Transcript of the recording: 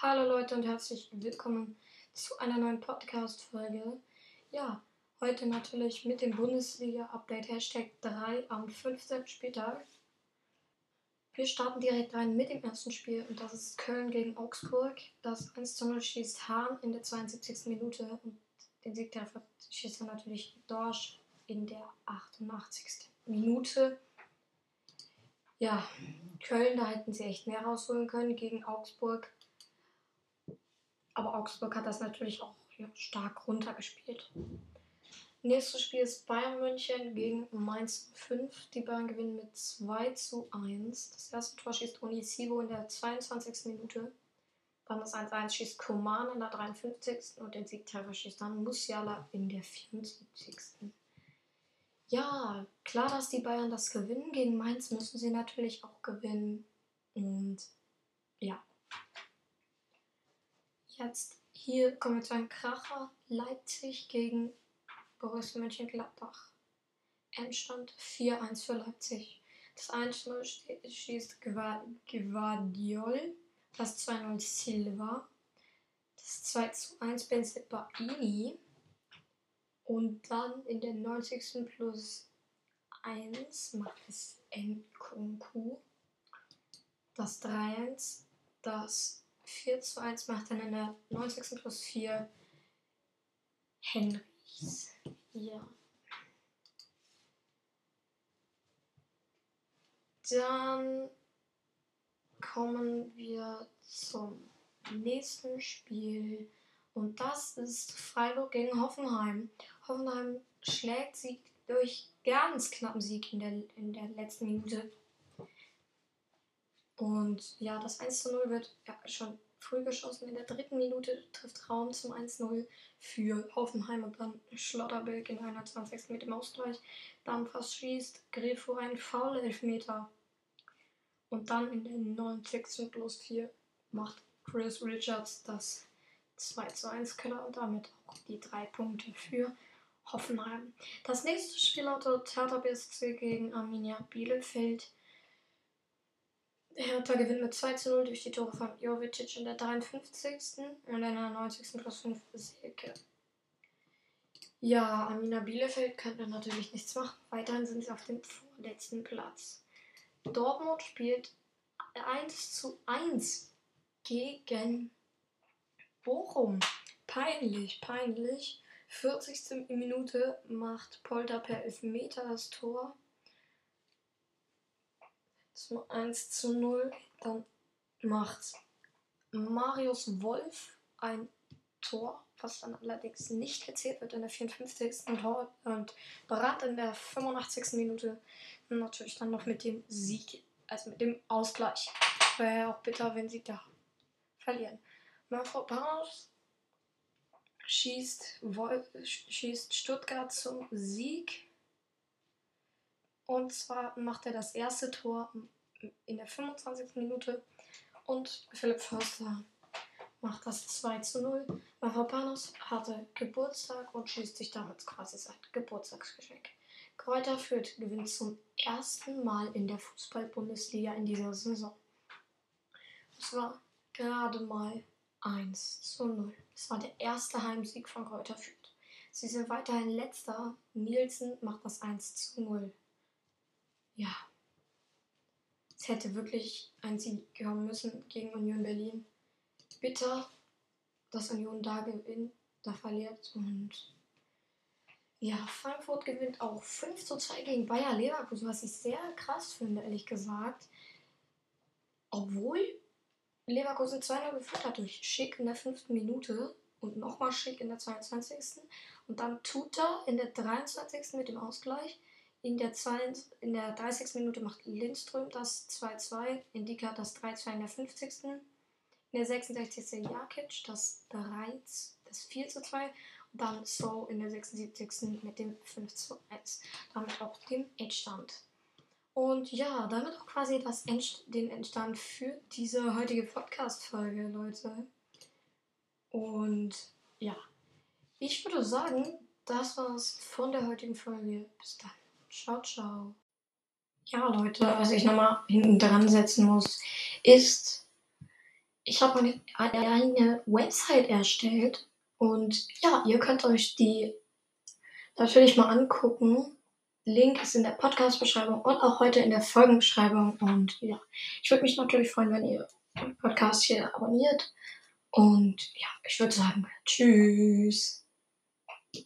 Hallo Leute und herzlich willkommen zu einer neuen Podcast-Folge. Ja, heute natürlich mit dem Bundesliga-Update Hashtag 3 am 15. Spieltag. Wir starten direkt rein mit dem ersten Spiel und das ist Köln gegen Augsburg. Das 1 zu 0 schießt Hahn in der 72. Minute und den Siegtreffer schießt er natürlich Dorsch in der 88. Minute. Ja, Köln, da hätten sie echt mehr rausholen können gegen Augsburg. Aber Augsburg hat das natürlich auch ja, stark runtergespielt. Nächstes Spiel ist Bayern München gegen Mainz 5. Die Bayern gewinnen mit 2 zu 1. Das erste Tor schießt Onisivo in der 22. Minute. Dann das 1-1 schießt Koman in der 53. und den Siegtreffer schießt dann Musiala in der 74. Ja, klar, dass die Bayern das gewinnen. Gegen Mainz müssen sie natürlich auch gewinnen. Und ja. Jetzt hier kommen wir zu einem Kracher. Leipzig gegen Borussia Mönchengladbach. Endstand 4-1 für Leipzig. Das 1-0 schießt Guardiol. Das 2-0 Silva. Das 2-1 Benzebaini. Und dann in der 90. plus 1 macht es Nkunku. Das 3-1. Das 4 zu 1 macht dann in der 90. plus 4 Henrys. Ja. Dann kommen wir zum nächsten Spiel. Und das ist Freiburg gegen Hoffenheim. Hoffenheim schlägt sie durch ganz knappen Sieg in der, in der letzten Minute. Und ja, das 1 zu 0 wird ja, schon früh geschossen. In der dritten Minute trifft Raum zum 1-0 für Hoffenheim und dann Schlotterberg in der 21. mit dem Ausgleich. Dann verschießt Grifo einen Foul-Elfmeter. Und dann in der 90. plus 4 macht Chris Richards das 2 zu 1 Killer und damit auch die drei Punkte für Hoffenheim. Das nächste Spiel lautet Hertha BSC gegen Arminia Bielefeld. Hertha gewinnt mit 2 zu 0 durch die Tore von Jovicic in der 53. und in der 90. plus 5 Silke. Ja, Arminia Bielefeld könnte natürlich nichts machen. Weiterhin sind sie auf dem vorletzten Platz. Dortmund spielt 1 zu 1 gegen Bochum. Peinlich, peinlich. 40. Minute macht Polter per Elfmeter das Tor. Zum 1 zu 0. Dann macht Marius Wolf ein Tor, was dann allerdings nicht gezählt wird in der 54. Tor und Barat in der 85. Minute natürlich dann noch mit dem Sieg, also mit dem Ausgleich. Wäre ja auch bitter, wenn sie da verlieren. Mönchengladbach schießt, schießt Stuttgart zum Sieg. Und zwar macht er das erste Tor in der 25. Minute und Philipp Förster macht das 2 zu 0. Mavropanos hatte Geburtstag und schießt sich damit quasi sein Geburtstagsgeschenk. Kräuter Fürth gewinnt zum ersten Mal in der Fußball-Bundesliga in dieser Saison. Es war gerade mal 1 zu 0. Es war der erste Heimsieg von Kräuter Fürth. Sie sind weiterhin letzter. Nielsen macht das 1 zu 0. Ja. Es hätte wirklich ein Sieg kommen müssen gegen Union Berlin. Bitter, dass Union da gewinnt, da verliert und ja, Frankfurt gewinnt auch 5 zu 2 gegen Bayer Leverkusen, was ich sehr krass finde, ehrlich gesagt. Obwohl Leverkusen 2-0 geführt hat durch Schick in der fünften Minute und nochmal Schick in der 22. Und dann Tuta in der 23. mit dem Ausgleich. In der, 2, in der 30. Minute macht Lindström das 2-2. Indika das 3-2 in der 50. In der 66. Jakic das 3, das 4 2. Und dann So in der 76. mit dem 5 1. Damit auch dem Endstand. Und ja, damit auch quasi das End, den Endstand für diese heutige Podcast-Folge, Leute. Und ja, ich würde sagen, das war's von der heutigen Folge. Bis dann. Ciao, ciao. Ja, Leute, was ich nochmal hinten dran setzen muss, ist, ich habe eine, eine Website erstellt und ja, ihr könnt euch die natürlich mal angucken. Link ist in der Podcast-Beschreibung und auch heute in der Folgenbeschreibung. Und ja, ich würde mich natürlich freuen, wenn ihr den Podcast hier abonniert. Und ja, ich würde sagen, tschüss.